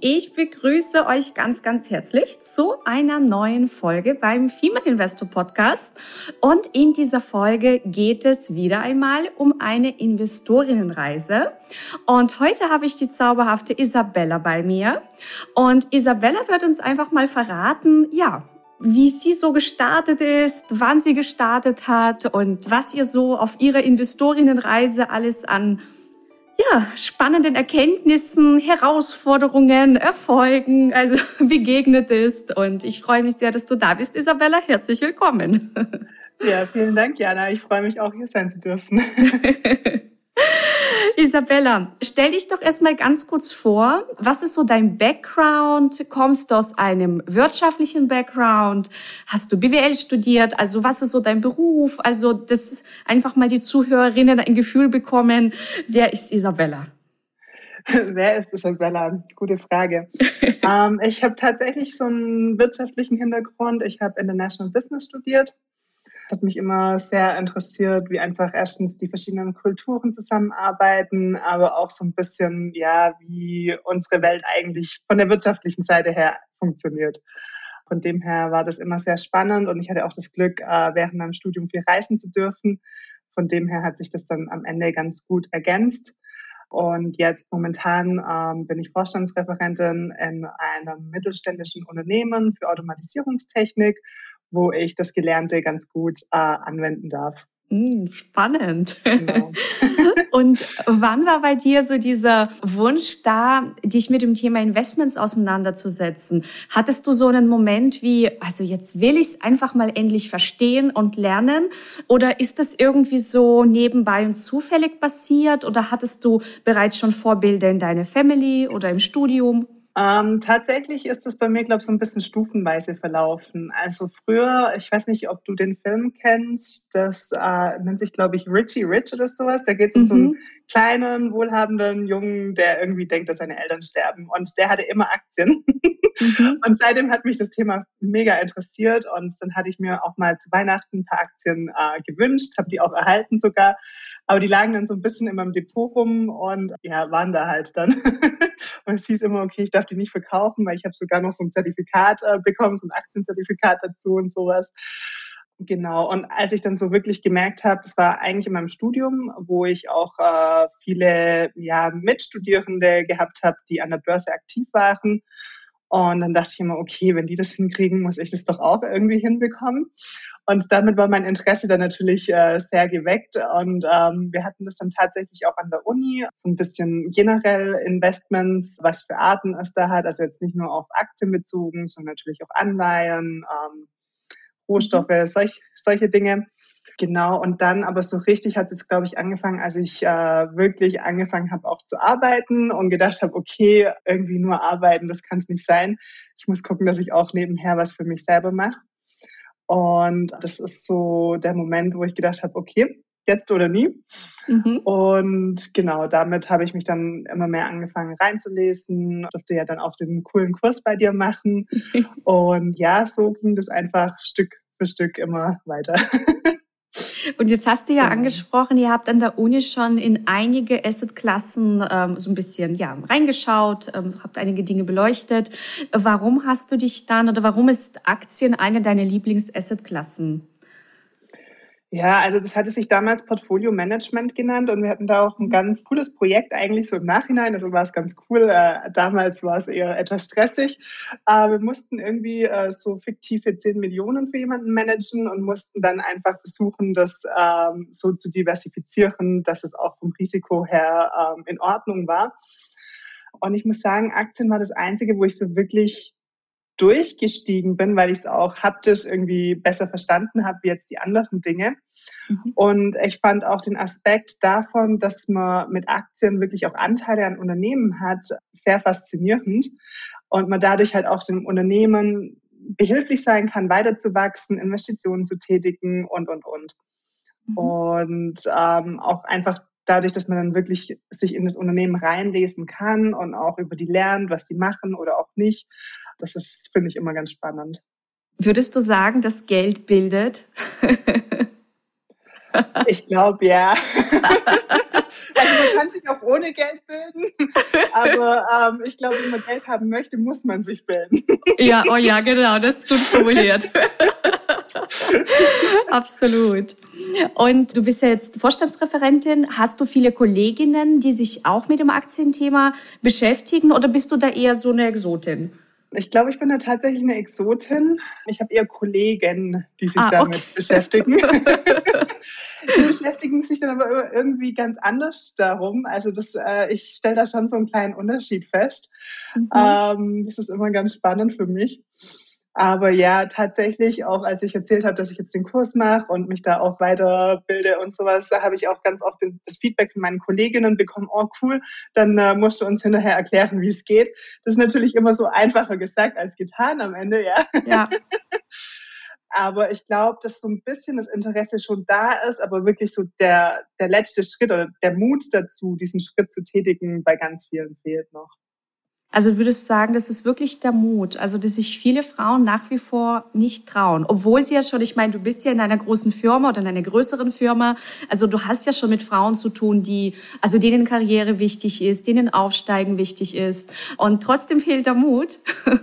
Ich begrüße euch ganz, ganz herzlich zu einer neuen Folge beim Female Investor Podcast. Und in dieser Folge geht es wieder einmal um eine Investorinnenreise. Und heute habe ich die zauberhafte Isabella bei mir. Und Isabella wird uns einfach mal verraten, ja, wie sie so gestartet ist, wann sie gestartet hat und was ihr so auf ihrer Investorinnenreise alles an ja, spannenden Erkenntnissen, Herausforderungen, Erfolgen, also begegnet ist. Und ich freue mich sehr, dass du da bist, Isabella. Herzlich willkommen. Ja, vielen Dank, Jana. Ich freue mich auch, hier sein zu dürfen. Isabella, stell dich doch erstmal ganz kurz vor. Was ist so dein Background? Kommst du aus einem wirtschaftlichen Background? Hast du BWL studiert? Also was ist so dein Beruf? Also, dass einfach mal die Zuhörerinnen ein Gefühl bekommen, wer ist Isabella? Wer ist Isabella? Gute Frage. ähm, ich habe tatsächlich so einen wirtschaftlichen Hintergrund. Ich habe International Business studiert hat mich immer sehr interessiert, wie einfach erstens die verschiedenen Kulturen zusammenarbeiten, aber auch so ein bisschen, ja, wie unsere Welt eigentlich von der wirtschaftlichen Seite her funktioniert. Von dem her war das immer sehr spannend und ich hatte auch das Glück, äh, während meinem Studium viel reisen zu dürfen. Von dem her hat sich das dann am Ende ganz gut ergänzt. Und jetzt momentan ähm, bin ich Vorstandsreferentin in einem mittelständischen Unternehmen für Automatisierungstechnik wo ich das Gelernte ganz gut äh, anwenden darf. Hm, spannend. Genau. Und wann war bei dir so dieser Wunsch da, dich mit dem Thema Investments auseinanderzusetzen? Hattest du so einen Moment wie, also jetzt will ich es einfach mal endlich verstehen und lernen? Oder ist das irgendwie so nebenbei und zufällig passiert? Oder hattest du bereits schon Vorbilder in deiner Family oder im Studium? Ähm, tatsächlich ist es bei mir, glaube ich, so ein bisschen stufenweise verlaufen. Also früher, ich weiß nicht, ob du den Film kennst, das äh, nennt sich, glaube ich, Richie Rich oder sowas. Da geht es um so einen mhm. kleinen, wohlhabenden Jungen, der irgendwie denkt, dass seine Eltern sterben. Und der hatte immer Aktien. Mhm. Und seitdem hat mich das Thema mega interessiert. Und dann hatte ich mir auch mal zu Weihnachten ein paar Aktien äh, gewünscht, habe die auch erhalten sogar. Aber die lagen dann so ein bisschen in meinem Depot rum und ja, waren da halt dann. und es hieß immer, okay, ich darf die nicht verkaufen, weil ich habe sogar noch so ein Zertifikat äh, bekommen, so ein Aktienzertifikat dazu und sowas. Genau. Und als ich dann so wirklich gemerkt habe, das war eigentlich in meinem Studium, wo ich auch äh, viele ja, Mitstudierende gehabt habe, die an der Börse aktiv waren. Und dann dachte ich immer, okay, wenn die das hinkriegen, muss ich das doch auch irgendwie hinbekommen. Und damit war mein Interesse dann natürlich äh, sehr geweckt. Und ähm, wir hatten das dann tatsächlich auch an der Uni, so ein bisschen generell Investments, was für Arten es da hat. Also jetzt nicht nur auf Aktien bezogen, sondern natürlich auch Anleihen, ähm, Rohstoffe, mhm. solch, solche Dinge. Genau, und dann aber so richtig hat es, glaube ich, angefangen, als ich äh, wirklich angefangen habe, auch zu arbeiten und gedacht habe, okay, irgendwie nur arbeiten, das kann es nicht sein. Ich muss gucken, dass ich auch nebenher was für mich selber mache. Und das ist so der Moment, wo ich gedacht habe, okay, jetzt oder nie. Mhm. Und genau, damit habe ich mich dann immer mehr angefangen reinzulesen. Ich durfte ja dann auch den coolen Kurs bei dir machen. und ja, so ging das einfach Stück für Stück immer weiter. Und jetzt hast du ja genau. angesprochen, ihr habt an der Uni schon in einige Assetklassen ähm, so ein bisschen ja, reingeschaut, ähm, habt einige Dinge beleuchtet. Warum hast du dich dann oder warum ist Aktien eine deiner Lieblings-Assetklassen? Ja, also das hatte sich damals Portfolio Management genannt und wir hatten da auch ein ganz cooles Projekt eigentlich so im Nachhinein. Also war es ganz cool. Äh, damals war es eher etwas stressig. Äh, wir mussten irgendwie äh, so fiktive 10 Millionen für jemanden managen und mussten dann einfach versuchen, das ähm, so zu diversifizieren, dass es auch vom Risiko her ähm, in Ordnung war. Und ich muss sagen, Aktien war das Einzige, wo ich so wirklich durchgestiegen bin, weil ich es auch haptisch irgendwie besser verstanden habe wie jetzt die anderen Dinge. Mhm. Und ich fand auch den Aspekt davon, dass man mit Aktien wirklich auch Anteile an Unternehmen hat, sehr faszinierend und man dadurch halt auch dem Unternehmen behilflich sein kann, weiterzuwachsen, Investitionen zu tätigen und, und, und. Mhm. Und ähm, auch einfach dadurch, dass man dann wirklich sich in das Unternehmen reinlesen kann und auch über die lernt, was die machen oder auch nicht. Das ist, finde ich, immer ganz spannend. Würdest du sagen, dass Geld bildet? ich glaube, ja. also man kann sich auch ohne Geld bilden, aber ähm, ich glaube, wenn man Geld haben möchte, muss man sich bilden. ja, oh ja, genau, das ist gut formuliert. Absolut. Und du bist ja jetzt Vorstandsreferentin. Hast du viele Kolleginnen, die sich auch mit dem Aktienthema beschäftigen oder bist du da eher so eine Exotin? Ich glaube, ich bin da tatsächlich eine Exotin. Ich habe eher Kollegen, die sich ah, damit okay. beschäftigen. die beschäftigen sich dann aber irgendwie ganz anders darum. Also das, äh, ich stelle da schon so einen kleinen Unterschied fest. Mhm. Ähm, das ist immer ganz spannend für mich. Aber ja, tatsächlich, auch als ich erzählt habe, dass ich jetzt den Kurs mache und mich da auch weiterbilde und sowas, da habe ich auch ganz oft das Feedback von meinen Kolleginnen bekommen, oh cool, dann äh, musst du uns hinterher erklären, wie es geht. Das ist natürlich immer so einfacher gesagt als getan am Ende, ja. Ja. aber ich glaube, dass so ein bisschen das Interesse schon da ist, aber wirklich so der, der letzte Schritt oder der Mut dazu, diesen Schritt zu tätigen, bei ganz vielen fehlt noch. Also du würdest sagen, das ist wirklich der Mut, also dass sich viele Frauen nach wie vor nicht trauen, obwohl sie ja schon, ich meine, du bist ja in einer großen Firma oder in einer größeren Firma, also du hast ja schon mit Frauen zu tun, die, also denen Karriere wichtig ist, denen Aufsteigen wichtig ist. Und trotzdem fehlt der Mut.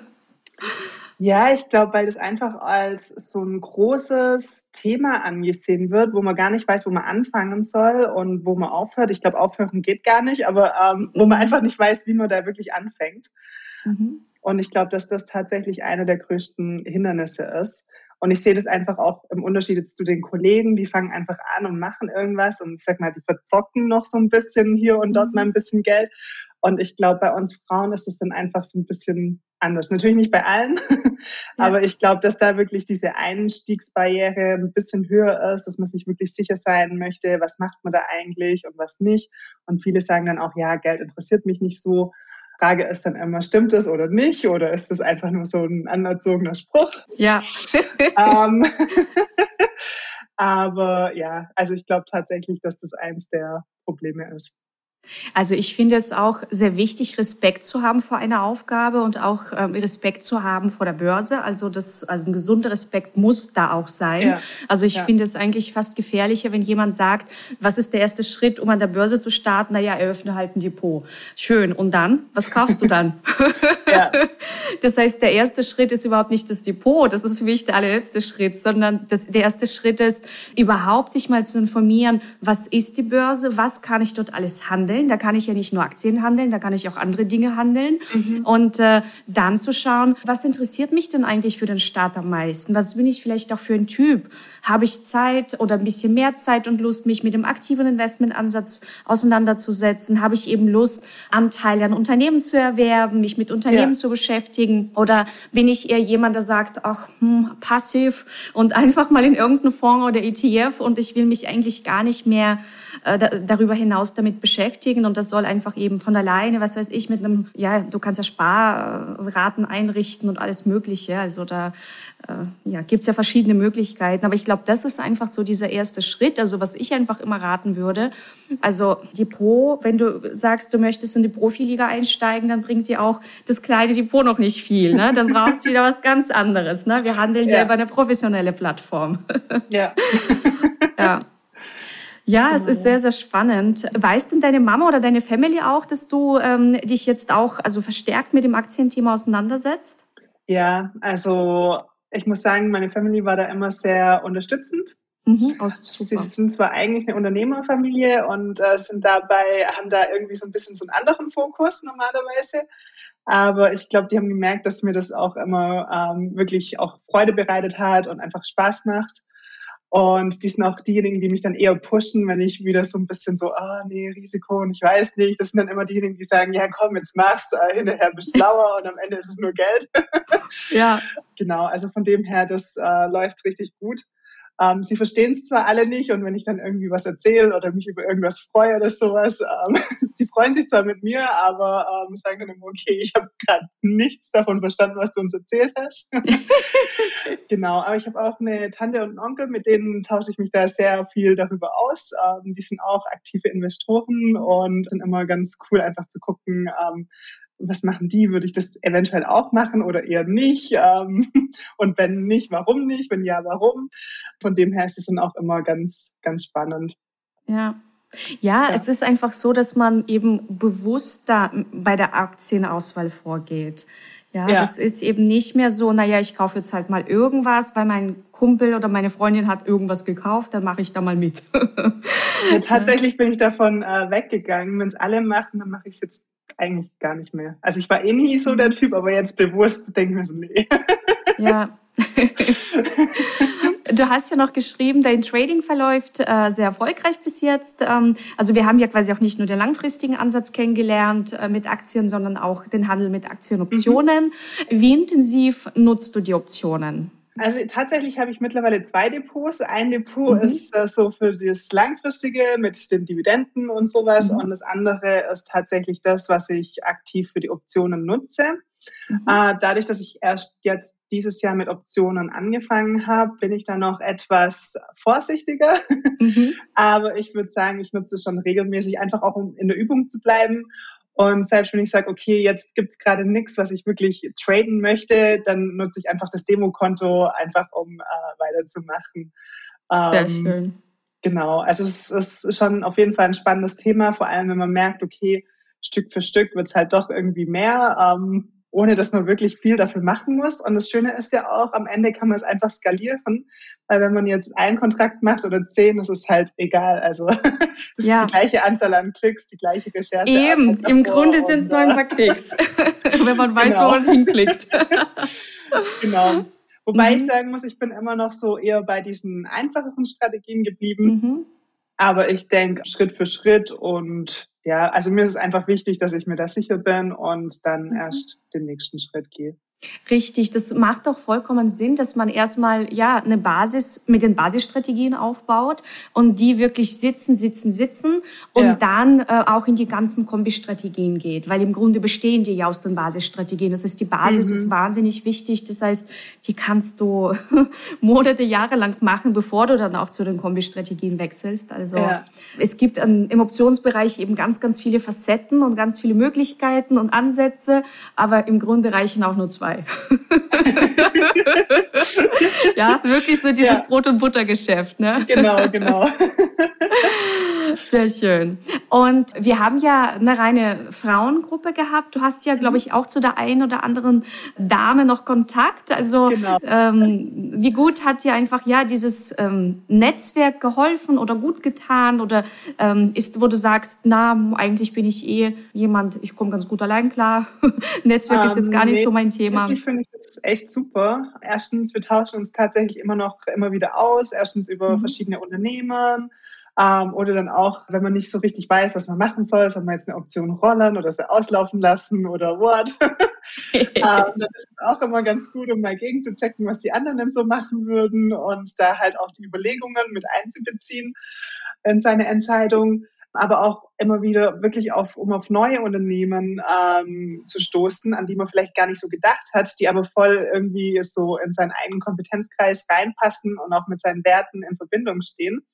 Ja, ich glaube, weil das einfach als so ein großes Thema angesehen wird, wo man gar nicht weiß, wo man anfangen soll und wo man aufhört. Ich glaube, aufhören geht gar nicht, aber ähm, wo man mhm. einfach nicht weiß, wie man da wirklich anfängt. Mhm. Und ich glaube, dass das tatsächlich einer der größten Hindernisse ist. Und ich sehe das einfach auch im Unterschied zu den Kollegen, die fangen einfach an und machen irgendwas und ich sag mal, die verzocken noch so ein bisschen hier und dort mhm. mal ein bisschen Geld. Und ich glaube, bei uns Frauen ist es dann einfach so ein bisschen anders. Natürlich nicht bei allen, ja. aber ich glaube, dass da wirklich diese Einstiegsbarriere ein bisschen höher ist, dass man sich wirklich sicher sein möchte, was macht man da eigentlich und was nicht. Und viele sagen dann auch, ja, Geld interessiert mich nicht so. Frage ist dann immer, stimmt das oder nicht? Oder ist das einfach nur so ein anerzogener Spruch? Ja. ähm, aber ja, also ich glaube tatsächlich, dass das eins der Probleme ist. Also ich finde es auch sehr wichtig, Respekt zu haben vor einer Aufgabe und auch ähm, Respekt zu haben vor der Börse. Also das, also ein gesunder Respekt muss da auch sein. Ja. Also ich ja. finde es eigentlich fast gefährlicher, wenn jemand sagt, was ist der erste Schritt, um an der Börse zu starten? Naja, eröffne halt ein Depot. Schön. Und dann? Was kaufst du dann? ja. Das heißt, der erste Schritt ist überhaupt nicht das Depot. Das ist für mich der allerletzte Schritt, sondern das, der erste Schritt ist, überhaupt sich mal zu informieren, was ist die Börse? Was kann ich dort alles handeln? Handeln. Da kann ich ja nicht nur Aktien handeln, da kann ich auch andere Dinge handeln. Mhm. Und äh, dann zu schauen, was interessiert mich denn eigentlich für den Start am meisten? Was bin ich vielleicht auch für ein Typ? Habe ich Zeit oder ein bisschen mehr Zeit und Lust, mich mit dem aktiven Investmentansatz auseinanderzusetzen? Habe ich eben Lust, Anteile an Unternehmen zu erwerben, mich mit Unternehmen ja. zu beschäftigen? Oder bin ich eher jemand, der sagt, ach, hm, passiv und einfach mal in irgendeinen Fonds oder ETF und ich will mich eigentlich gar nicht mehr äh, darüber hinaus damit beschäftigen und das soll einfach eben von alleine, was weiß ich, mit einem, ja, du kannst ja Sparraten einrichten und alles Mögliche. Also da äh, ja, gibt es ja verschiedene Möglichkeiten. Aber ich glaube, das ist einfach so dieser erste Schritt. Also was ich einfach immer raten würde. Also Depot, wenn du sagst, du möchtest in die Profiliga einsteigen, dann bringt dir auch das kleine Depot noch nicht viel. Ne? Dann braucht es wieder was ganz anderes. Ne? Wir handeln ja. ja über eine professionelle Plattform. Ja. ja. Ja, es ist sehr, sehr spannend. Weiß denn deine Mama oder deine Family auch, dass du ähm, dich jetzt auch also verstärkt mit dem Aktienthema auseinandersetzt? Ja, also ich muss sagen, meine Family war da immer sehr unterstützend. Mhm, Sie sind zwar eigentlich eine Unternehmerfamilie und äh, sind dabei, haben da irgendwie so ein bisschen so einen anderen Fokus normalerweise. Aber ich glaube, die haben gemerkt, dass mir das auch immer ähm, wirklich auch Freude bereitet hat und einfach Spaß macht. Und die sind auch diejenigen, die mich dann eher pushen, wenn ich wieder so ein bisschen so, ah, nee, Risiko und ich weiß nicht. Das sind dann immer diejenigen, die sagen, ja, komm, jetzt machst du, äh, hinterher bist du schlauer und am Ende ist es nur Geld. Ja. Genau, also von dem her, das äh, läuft richtig gut. Ähm, sie verstehen es zwar alle nicht und wenn ich dann irgendwie was erzähle oder mich über irgendwas freue oder sowas, ähm, sie freuen sich zwar mit mir, aber ähm, sagen dann immer, okay, ich habe gerade nichts davon verstanden, was du uns erzählt hast. genau, aber ich habe auch eine Tante und einen Onkel, mit denen tausche ich mich da sehr viel darüber aus. Ähm, die sind auch aktive Investoren und sind immer ganz cool, einfach zu gucken, ähm, was machen die? Würde ich das eventuell auch machen oder eher nicht? Ähm, und wenn nicht, warum nicht? Wenn ja, warum? Von dem her ist es dann auch immer ganz, ganz spannend. Ja. Ja, ja, es ist einfach so, dass man eben bewusster bei der Aktienauswahl vorgeht. Ja, ja, das ist eben nicht mehr so, naja, ich kaufe jetzt halt mal irgendwas, weil mein Kumpel oder meine Freundin hat irgendwas gekauft, dann mache ich da mal mit. ja, tatsächlich bin ich davon äh, weggegangen. Wenn es alle machen, dann mache ich es jetzt eigentlich gar nicht mehr. Also ich war eh nie so der. Typ, aber jetzt bewusst denke ich mir so, nee. Ja. du hast ja noch geschrieben, dein Trading verläuft äh, sehr erfolgreich bis jetzt. Ähm, also wir haben ja quasi auch nicht nur den langfristigen Ansatz kennengelernt äh, mit Aktien, sondern auch den Handel mit Aktienoptionen. Mhm. Wie intensiv nutzt du die Optionen? Also tatsächlich habe ich mittlerweile zwei Depots. Ein Depot mhm. ist äh, so für das Langfristige mit den Dividenden und sowas mhm. und das andere ist tatsächlich das, was ich aktiv für die Optionen nutze. Mhm. Äh, dadurch, dass ich erst jetzt dieses Jahr mit Optionen angefangen habe, bin ich da noch etwas vorsichtiger. Mhm. Aber ich würde sagen, ich nutze es schon regelmäßig, einfach auch um in der Übung zu bleiben und selbst wenn ich sage, okay, jetzt gibt's gerade nichts, was ich wirklich traden möchte, dann nutze ich einfach das Demokonto, einfach um äh, weiterzumachen. Sehr ähm, schön. Genau, also es, es, ist schon auf jeden Fall ein spannendes Thema, vor allem wenn man merkt, okay, Stück für Stück wird's halt doch irgendwie mehr. Ähm, ohne dass man wirklich viel dafür machen muss. Und das Schöne ist ja auch, am Ende kann man es einfach skalieren, weil wenn man jetzt einen Kontrakt macht oder zehn, das ist halt egal. Also es ja. ist die gleiche Anzahl an Klicks, die gleiche Recherche. Eben, im Grunde sind es nur ein paar Klicks, wenn man weiß, genau. wo man hinklickt. genau. Wobei mhm. ich sagen muss, ich bin immer noch so eher bei diesen einfacheren Strategien geblieben. Mhm. Aber ich denke Schritt für Schritt und ja, also mir ist es einfach wichtig, dass ich mir da sicher bin und dann mhm. erst den nächsten Schritt gehe. Richtig, das macht doch vollkommen Sinn, dass man erstmal ja eine Basis mit den Basisstrategien aufbaut und die wirklich sitzen, sitzen, sitzen und ja. dann äh, auch in die ganzen Kombi-Strategien geht, weil im Grunde bestehen die ja aus den Basisstrategien. Das heißt, die Basis mhm. ist wahnsinnig wichtig. Das heißt, die kannst du Monate, Jahre lang machen, bevor du dann auch zu den Kombi-Strategien wechselst. Also ja. es gibt an, im Optionsbereich eben ganz, ganz viele Facetten und ganz viele Möglichkeiten und Ansätze, aber im Grunde reichen auch nur zwei. ja, wirklich so dieses ja. Brot- und Buttergeschäft, ne? Genau, genau. Sehr schön. Und wir haben ja eine reine Frauengruppe gehabt. Du hast ja, glaube ich, auch zu der einen oder anderen Dame noch Kontakt. Also genau. ähm, wie gut hat dir einfach ja dieses ähm, Netzwerk geholfen oder gut getan? Oder ähm, ist, wo du sagst, na, eigentlich bin ich eh jemand, ich komme ganz gut allein klar. Netzwerk ist jetzt gar nicht nee, so mein Thema. Wirklich finde ich das echt super. Erstens, wir tauschen uns tatsächlich immer noch immer wieder aus. Erstens über mhm. verschiedene Unternehmen. Ähm, oder dann auch, wenn man nicht so richtig weiß, was man machen soll, soll man jetzt eine Option rollen oder sie auslaufen lassen oder what. ähm, dann ist es auch immer ganz gut, um mal gegenzuchecken, was die anderen denn so machen würden und da halt auch die Überlegungen mit einzubeziehen in seine Entscheidung aber auch immer wieder wirklich auf, um auf neue Unternehmen ähm, zu stoßen, an die man vielleicht gar nicht so gedacht hat, die aber voll irgendwie so in seinen eigenen Kompetenzkreis reinpassen und auch mit seinen Werten in Verbindung stehen.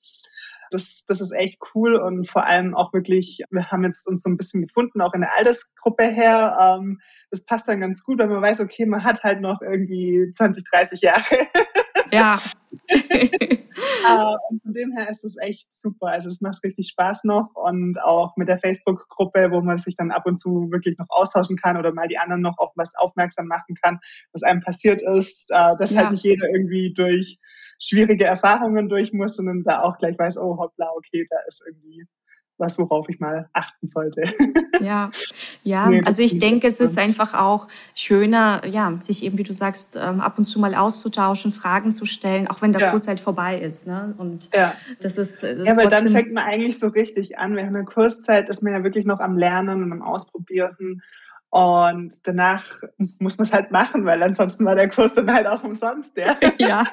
Das, das ist echt cool und vor allem auch wirklich, wir haben jetzt uns so ein bisschen gefunden, auch in der Altersgruppe her. Ähm, das passt dann ganz gut, weil man weiß, okay, man hat halt noch irgendwie 20, 30 Jahre. Ja. uh, und von dem her ist es echt super. Also es macht richtig Spaß noch und auch mit der Facebook-Gruppe, wo man sich dann ab und zu wirklich noch austauschen kann oder mal die anderen noch auf was aufmerksam machen kann, was einem passiert ist, uh, dass ja. halt nicht jeder irgendwie durch schwierige Erfahrungen durch muss, sondern da auch gleich weiß, oh hoppla, okay, da ist irgendwie was, worauf ich mal achten sollte. Ja, ja. Nee, also ich denke, es ist einfach auch schöner, ja, sich eben, wie du sagst, ähm, ab und zu mal auszutauschen, Fragen zu stellen, auch wenn der ja. Kurs halt vorbei ist. Ne? Und ja. das ist. Äh, ja, weil dann fängt man eigentlich so richtig an. Während der Kurszeit ist man ja wirklich noch am Lernen und am Ausprobieren. Und danach muss man es halt machen, weil ansonsten war der Kurs dann halt auch umsonst. Ja. ja.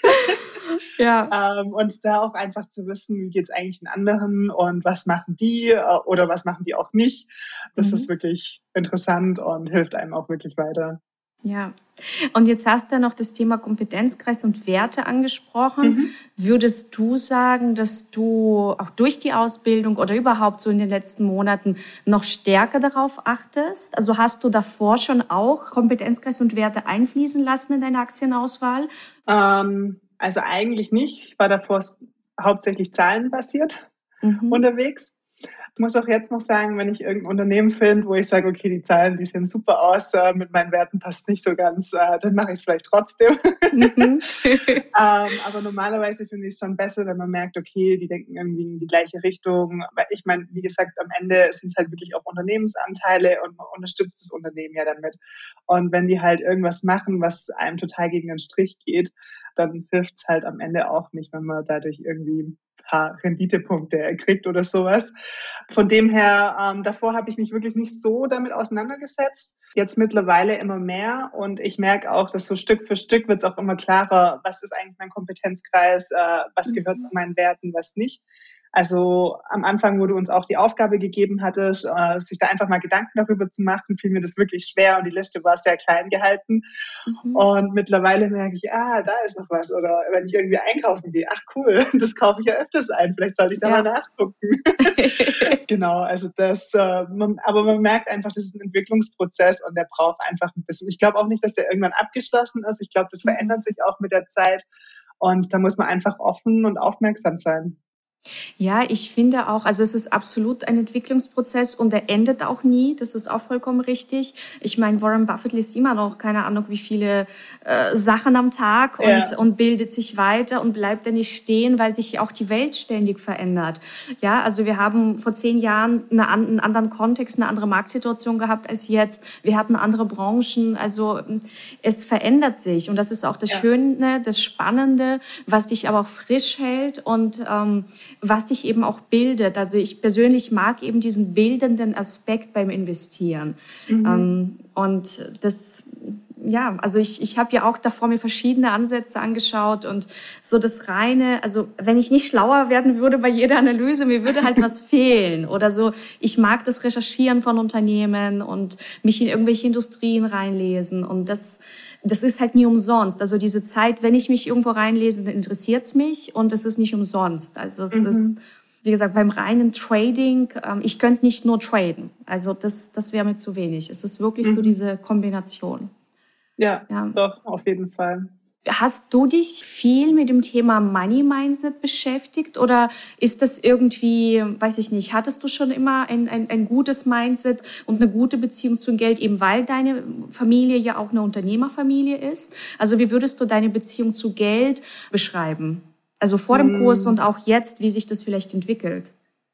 ja. Ähm, und da auch einfach zu wissen, wie geht es eigentlich den anderen und was machen die äh, oder was machen die auch nicht. Das mhm. ist wirklich interessant und hilft einem auch wirklich weiter. Ja, und jetzt hast du noch das Thema Kompetenzkreis und Werte angesprochen. Mhm. Würdest du sagen, dass du auch durch die Ausbildung oder überhaupt so in den letzten Monaten noch stärker darauf achtest? Also hast du davor schon auch Kompetenzkreis und Werte einfließen lassen in deine Aktienauswahl? Ähm, also eigentlich nicht. Ich war davor hauptsächlich zahlenbasiert mhm. unterwegs. Ich muss auch jetzt noch sagen, wenn ich irgendein Unternehmen finde, wo ich sage, okay, die Zahlen, die sehen super aus, äh, mit meinen Werten passt nicht so ganz, äh, dann mache ich es vielleicht trotzdem. Mhm. ähm, aber normalerweise finde ich es schon besser, wenn man merkt, okay, die denken irgendwie in die gleiche Richtung. Aber ich meine, wie gesagt, am Ende sind es halt wirklich auch Unternehmensanteile und man unterstützt das Unternehmen ja damit. Und wenn die halt irgendwas machen, was einem total gegen den Strich geht, dann hilft es halt am Ende auch nicht, wenn man dadurch irgendwie paar Renditepunkte kriegt oder sowas. Von dem her, ähm, davor habe ich mich wirklich nicht so damit auseinandergesetzt. Jetzt mittlerweile immer mehr und ich merke auch, dass so Stück für Stück wird es auch immer klarer, was ist eigentlich mein Kompetenzkreis, äh, was gehört mhm. zu meinen Werten, was nicht. Also am Anfang, wo du uns auch die Aufgabe gegeben hattest, äh, sich da einfach mal Gedanken darüber zu machen, fiel mir das wirklich schwer und die Liste war sehr klein gehalten. Mhm. Und mittlerweile merke ich, ah, da ist noch was. Oder wenn ich irgendwie einkaufen gehe, ach cool, das kaufe ich ja öfters ein. Vielleicht sollte ich da ja. mal nachgucken. genau, also das, äh, man, aber man merkt einfach, das ist ein Entwicklungsprozess und der braucht einfach ein bisschen. Ich glaube auch nicht, dass der irgendwann abgeschlossen ist. Ich glaube, das mhm. verändert sich auch mit der Zeit. Und da muss man einfach offen und aufmerksam sein. Ja, ich finde auch, also es ist absolut ein Entwicklungsprozess und er endet auch nie. Das ist auch vollkommen richtig. Ich meine, Warren Buffett liest immer noch keine Ahnung, wie viele äh, Sachen am Tag und, ja. und bildet sich weiter und bleibt da nicht stehen, weil sich auch die Welt ständig verändert. Ja, also wir haben vor zehn Jahren eine, einen anderen Kontext, eine andere Marktsituation gehabt als jetzt. Wir hatten andere Branchen. Also es verändert sich und das ist auch das ja. Schöne, das Spannende, was dich aber auch frisch hält und ähm, was dich eben auch bildet. Also ich persönlich mag eben diesen bildenden Aspekt beim Investieren. Mhm. Ähm, und das, ja, also ich, ich habe ja auch davor mir verschiedene Ansätze angeschaut und so das reine, also wenn ich nicht schlauer werden würde bei jeder Analyse, mir würde halt was fehlen oder so. Ich mag das Recherchieren von Unternehmen und mich in irgendwelche Industrien reinlesen und das das ist halt nie umsonst. Also diese Zeit, wenn ich mich irgendwo reinlese, dann interessiert es mich und es ist nicht umsonst. Also es mhm. ist, wie gesagt, beim reinen Trading, ähm, ich könnte nicht nur traden. Also das, das wäre mir zu wenig. Es ist wirklich mhm. so diese Kombination. Ja, ja, doch, auf jeden Fall. Hast du dich viel mit dem Thema Money Mindset beschäftigt oder ist das irgendwie, weiß ich nicht, hattest du schon immer ein, ein, ein gutes Mindset und eine gute Beziehung zum Geld, eben weil deine Familie ja auch eine Unternehmerfamilie ist? Also wie würdest du deine Beziehung zu Geld beschreiben? Also vor dem Kurs hm. und auch jetzt, wie sich das vielleicht entwickelt?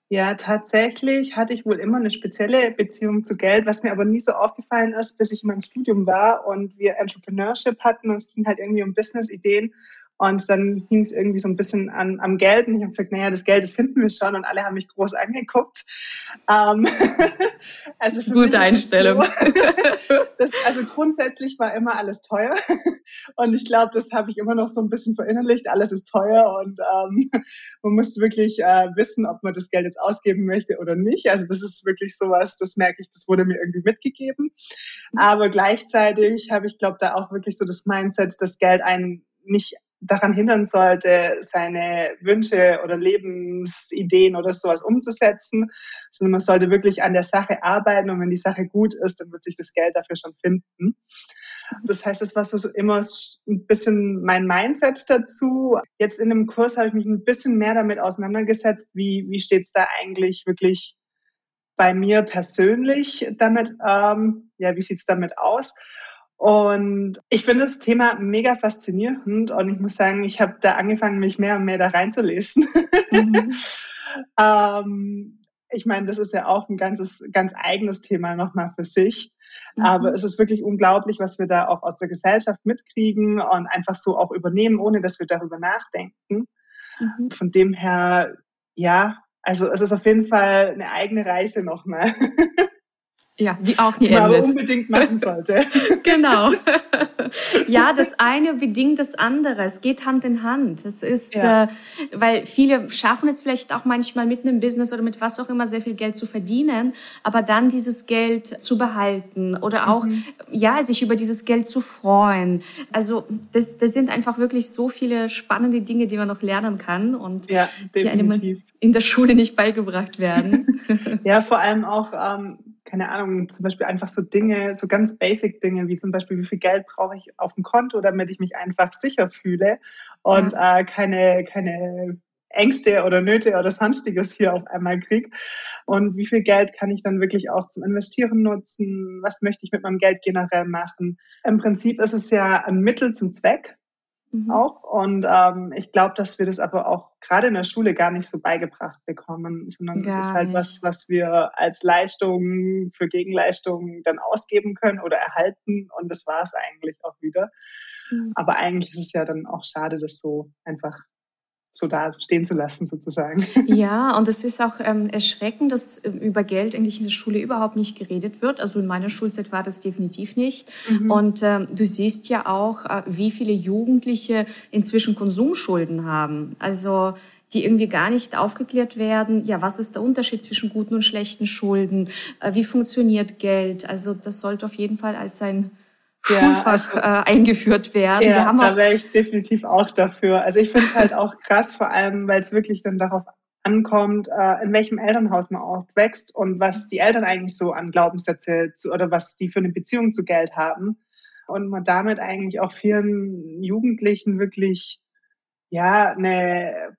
Ja, tatsächlich hatte ich wohl immer eine spezielle Beziehung zu Geld, was mir aber nie so aufgefallen ist, bis ich in meinem Studium war und wir Entrepreneurship hatten und es ging halt irgendwie um Business-Ideen und dann hing es irgendwie so ein bisschen an, am Geld. Und ich habe gesagt, naja, das Geld, das finden wir schon. Und alle haben mich groß angeguckt. Ähm, also Gute Einstellung. So, das, also grundsätzlich war immer alles teuer. Und ich glaube, das habe ich immer noch so ein bisschen verinnerlicht. Alles ist teuer und ähm, man muss wirklich äh, wissen, ob man das Geld jetzt ausgeben möchte oder nicht. Also das ist wirklich sowas, das merke ich, das wurde mir irgendwie mitgegeben. Aber gleichzeitig habe ich, glaube da auch wirklich so das Mindset, dass Geld einen nicht daran hindern sollte, seine Wünsche oder Lebensideen oder sowas umzusetzen, sondern man sollte wirklich an der Sache arbeiten und wenn die Sache gut ist, dann wird sich das Geld dafür schon finden. Das heißt, es war so immer ein bisschen mein Mindset dazu. Jetzt in dem Kurs habe ich mich ein bisschen mehr damit auseinandergesetzt, wie, wie steht es da eigentlich wirklich bei mir persönlich damit, ähm, ja, wie sieht es damit aus? Und ich finde das Thema mega faszinierend und ich muss sagen, ich habe da angefangen, mich mehr und mehr da reinzulesen. Mhm. ähm, ich meine, das ist ja auch ein ganzes, ganz eigenes Thema nochmal für sich. Mhm. Aber es ist wirklich unglaublich, was wir da auch aus der Gesellschaft mitkriegen und einfach so auch übernehmen, ohne dass wir darüber nachdenken. Mhm. Von dem her, ja, also es ist auf jeden Fall eine eigene Reise nochmal. Ja, die auch nie endet. Aber unbedingt machen sollte. genau. ja, das eine bedingt das andere. Es geht Hand in Hand. Es ist, ja. äh, weil viele schaffen es vielleicht auch manchmal mit einem Business oder mit was auch immer sehr viel Geld zu verdienen, aber dann dieses Geld zu behalten oder auch, mhm. ja, sich über dieses Geld zu freuen. Also, das, das sind einfach wirklich so viele spannende Dinge, die man noch lernen kann und ja, die einem in der Schule nicht beigebracht werden. ja, vor allem auch, ähm, keine Ahnung, zum Beispiel einfach so Dinge, so ganz basic Dinge, wie zum Beispiel, wie viel Geld brauche ich auf dem Konto, damit ich mich einfach sicher fühle und ja. äh, keine, keine Ängste oder Nöte oder sonstiges hier auf einmal kriege. Und wie viel Geld kann ich dann wirklich auch zum Investieren nutzen? Was möchte ich mit meinem Geld generell machen? Im Prinzip ist es ja ein Mittel zum Zweck mhm. auch. Und ähm, ich glaube, dass wir das aber auch gerade in der Schule gar nicht so beigebracht bekommen, sondern es ist halt nicht. was, was wir als Leistung für Gegenleistung dann ausgeben können oder erhalten. Und das war es eigentlich auch wieder. Mhm. Aber eigentlich ist es ja dann auch schade, das so einfach so da stehen zu lassen, sozusagen. Ja, und es ist auch ähm, erschreckend, dass ähm, über Geld eigentlich in der Schule überhaupt nicht geredet wird. Also in meiner Schulzeit war das definitiv nicht. Mhm. Und ähm, du siehst ja auch, äh, wie viele Jugendliche inzwischen Konsumschulden haben. Also die irgendwie gar nicht aufgeklärt werden. Ja, was ist der Unterschied zwischen guten und schlechten Schulden? Äh, wie funktioniert Geld? Also das sollte auf jeden Fall als ein Schulfach ja, also, äh, eingeführt werden. Ja, da wäre ich definitiv auch dafür. Also ich finde es halt auch krass, vor allem, weil es wirklich dann darauf ankommt, äh, in welchem Elternhaus man aufwächst und was die Eltern eigentlich so an Glaubenssätze zu, oder was die für eine Beziehung zu Geld haben. Und man damit eigentlich auch vielen Jugendlichen wirklich ja eine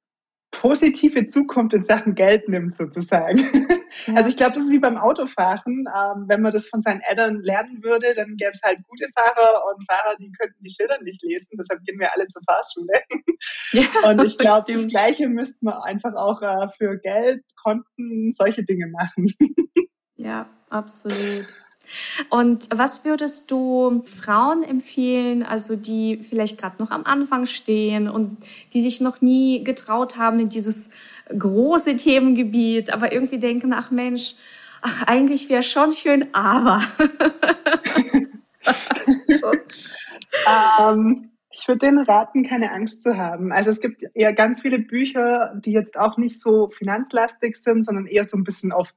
positive Zukunft in Sachen Geld nimmt, sozusagen. Ja. Also ich glaube, das ist wie beim Autofahren. Ähm, wenn man das von seinen Eltern lernen würde, dann gäbe es halt gute Fahrer und Fahrer, die könnten die Schilder nicht lesen. Deshalb gehen wir alle zur Fahrschule. Ja, und ich glaube, das Gleiche müsste man einfach auch äh, für Geld, Konten, solche Dinge machen. Ja, absolut. Und was würdest du Frauen empfehlen, also die vielleicht gerade noch am Anfang stehen und die sich noch nie getraut haben in dieses große Themengebiet, aber irgendwie denken, ach Mensch, ach eigentlich wäre schon schön, aber. ähm, ich würde denen raten, keine Angst zu haben. Also es gibt ja ganz viele Bücher, die jetzt auch nicht so finanzlastig sind, sondern eher so ein bisschen auf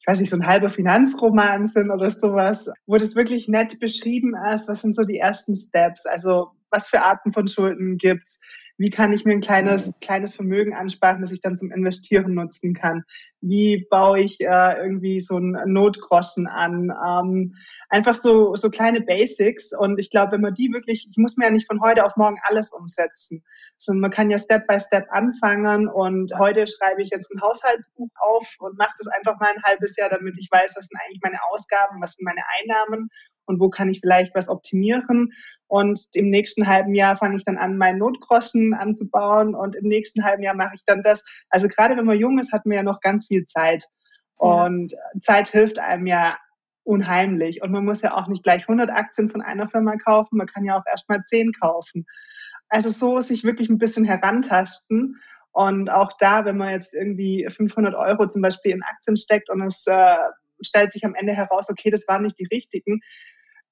ich weiß nicht, so ein halber Finanzroman sind oder sowas, wo das wirklich nett beschrieben ist, was sind so die ersten Steps, also was für Arten von Schulden gibt's, wie kann ich mir ein kleines, mhm. kleines Vermögen ansparen, das ich dann zum Investieren nutzen kann? Wie baue ich äh, irgendwie so einen Notgroschen an? Ähm, einfach so, so kleine Basics. Und ich glaube, wenn man die wirklich, ich muss mir ja nicht von heute auf morgen alles umsetzen, sondern man kann ja Step by Step anfangen. Und heute schreibe ich jetzt ein Haushaltsbuch auf und mache das einfach mal ein halbes Jahr, damit ich weiß, was sind eigentlich meine Ausgaben, was sind meine Einnahmen und wo kann ich vielleicht was optimieren. Und im nächsten halben Jahr fange ich dann an, meinen Notgroschen anzubauen und im nächsten halben Jahr mache ich dann das. Also gerade wenn man jung ist, hat man ja noch ganz viel Zeit. Und ja. Zeit hilft einem ja unheimlich. Und man muss ja auch nicht gleich 100 Aktien von einer Firma kaufen, man kann ja auch erst mal 10 kaufen. Also so sich wirklich ein bisschen herantasten. Und auch da, wenn man jetzt irgendwie 500 Euro zum Beispiel in Aktien steckt und es äh, stellt sich am Ende heraus, okay, das waren nicht die richtigen,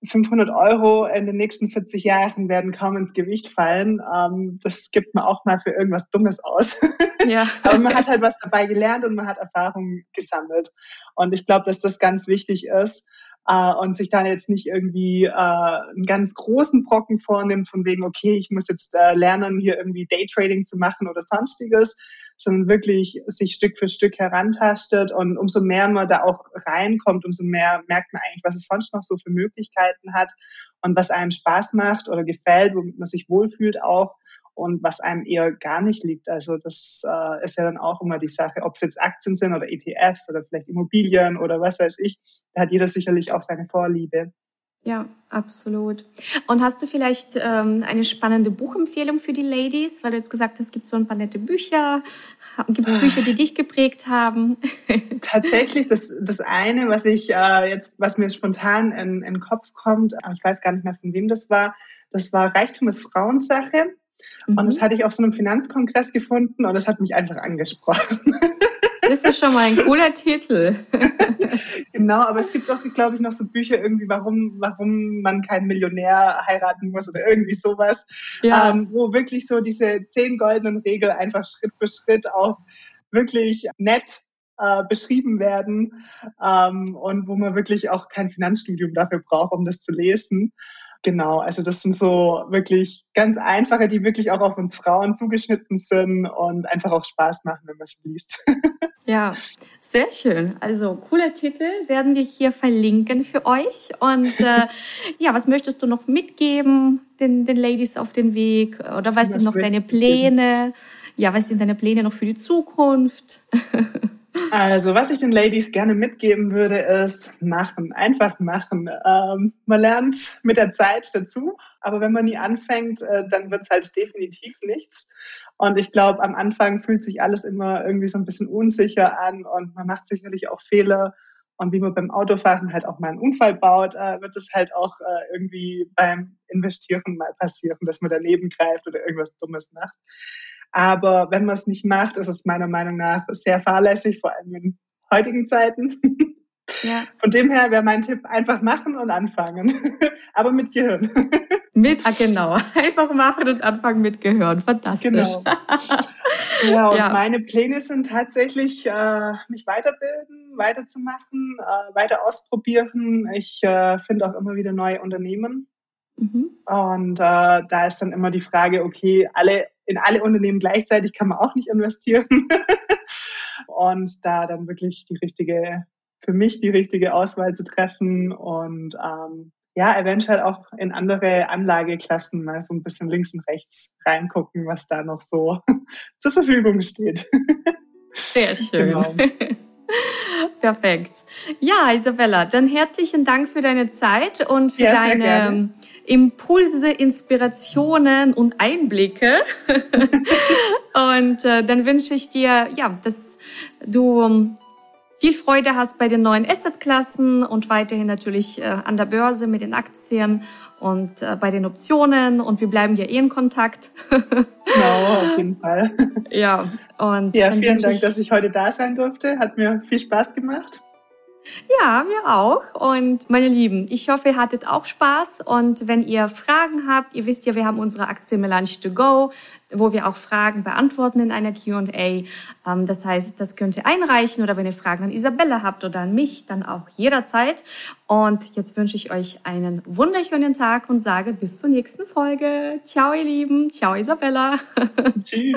500 Euro in den nächsten 40 Jahren werden kaum ins Gewicht fallen. Ähm, das gibt man auch mal für irgendwas Dummes aus. Ja. Aber man hat halt was dabei gelernt und man hat Erfahrungen gesammelt. Und ich glaube, dass das ganz wichtig ist äh, und sich dann jetzt nicht irgendwie äh, einen ganz großen Brocken vornimmt von wegen, okay, ich muss jetzt äh, lernen, hier irgendwie Daytrading zu machen oder sonstiges, sondern wirklich sich Stück für Stück herantastet. Und umso mehr man da auch reinkommt, umso mehr merkt man eigentlich, was es sonst noch so für Möglichkeiten hat und was einem Spaß macht oder gefällt, womit man sich wohlfühlt auch und was einem eher gar nicht liegt. Also das äh, ist ja dann auch immer die Sache, ob es jetzt Aktien sind oder ETFs oder vielleicht Immobilien oder was weiß ich. Da hat jeder sicherlich auch seine Vorliebe. Ja, absolut. Und hast du vielleicht ähm, eine spannende Buchempfehlung für die Ladies? Weil du jetzt gesagt hast, es gibt so ein paar nette Bücher. Gibt es ah. Bücher, die dich geprägt haben? Tatsächlich, das, das eine, was ich äh, jetzt, was mir spontan in, in den Kopf kommt, aber ich weiß gar nicht mehr, von wem das war, das war Reichtum ist Frauensache. Mhm. Und das hatte ich auf so einem Finanzkongress gefunden und das hat mich einfach angesprochen. Das Das ist schon mal ein cooler Titel. genau, aber es gibt auch, glaube ich, noch so Bücher irgendwie, warum, warum man keinen Millionär heiraten muss oder irgendwie sowas, ja. ähm, wo wirklich so diese zehn goldenen Regeln einfach Schritt für Schritt auch wirklich nett äh, beschrieben werden ähm, und wo man wirklich auch kein Finanzstudium dafür braucht, um das zu lesen. Genau, also das sind so wirklich ganz einfache, die wirklich auch auf uns Frauen zugeschnitten sind und einfach auch Spaß machen, wenn man sie liest. Ja, sehr schön. Also cooler Titel werden wir hier verlinken für euch. Und äh, ja, was möchtest du noch mitgeben den, den Ladies auf den Weg? Oder was, was sind noch deine Pläne? Ja, was sind deine Pläne noch für die Zukunft? Also, was ich den Ladies gerne mitgeben würde, ist machen, einfach machen. Ähm, man lernt mit der Zeit dazu, aber wenn man nie anfängt, äh, dann wird es halt definitiv nichts. Und ich glaube, am Anfang fühlt sich alles immer irgendwie so ein bisschen unsicher an und man macht sicherlich auch Fehler. Und wie man beim Autofahren halt auch mal einen Unfall baut, äh, wird es halt auch äh, irgendwie beim Investieren mal passieren, dass man daneben greift oder irgendwas Dummes macht. Aber wenn man es nicht macht, ist es meiner Meinung nach sehr fahrlässig, vor allem in heutigen Zeiten. Ja. Von dem her wäre mein Tipp, einfach machen und anfangen. Aber mit Gehirn. Mit, ah, genau. Einfach machen und anfangen mit Gehirn. Fantastisch. Genau. Ja, und ja. meine Pläne sind tatsächlich, äh, mich weiterbilden, weiterzumachen, äh, weiter ausprobieren. Ich äh, finde auch immer wieder neue Unternehmen. Mhm. Und äh, da ist dann immer die Frage, okay, alle in alle Unternehmen gleichzeitig kann man auch nicht investieren. und da dann wirklich die richtige, für mich die richtige Auswahl zu treffen und ähm, ja, eventuell auch in andere Anlageklassen mal so ein bisschen links und rechts reingucken, was da noch so zur Verfügung steht. Sehr schön. Genau. Perfekt. Ja, Isabella, dann herzlichen Dank für deine Zeit und für ja, deine Impulse, Inspirationen und Einblicke. und äh, dann wünsche ich dir, ja, dass du ähm, viel Freude hast bei den neuen Assetklassen und weiterhin natürlich äh, an der Börse mit den Aktien und äh, bei den Optionen und wir bleiben ja eh in Kontakt. genau, auf jeden Fall. Ja, und ja, vielen Dank, dass ich heute da sein durfte. Hat mir viel Spaß gemacht. Ja, mir auch. Und meine Lieben, ich hoffe, ihr hattet auch Spaß. Und wenn ihr Fragen habt, ihr wisst ja, wir haben unsere Aktie Melange to go, wo wir auch Fragen beantworten in einer Q&A. Ähm, das heißt, das könnt ihr einreichen oder wenn ihr Fragen an Isabella habt oder an mich, dann auch jederzeit. Und jetzt wünsche ich euch einen wunderschönen Tag und sage bis zur nächsten Folge. Ciao, ihr Lieben. Ciao, Isabella. Tschüss.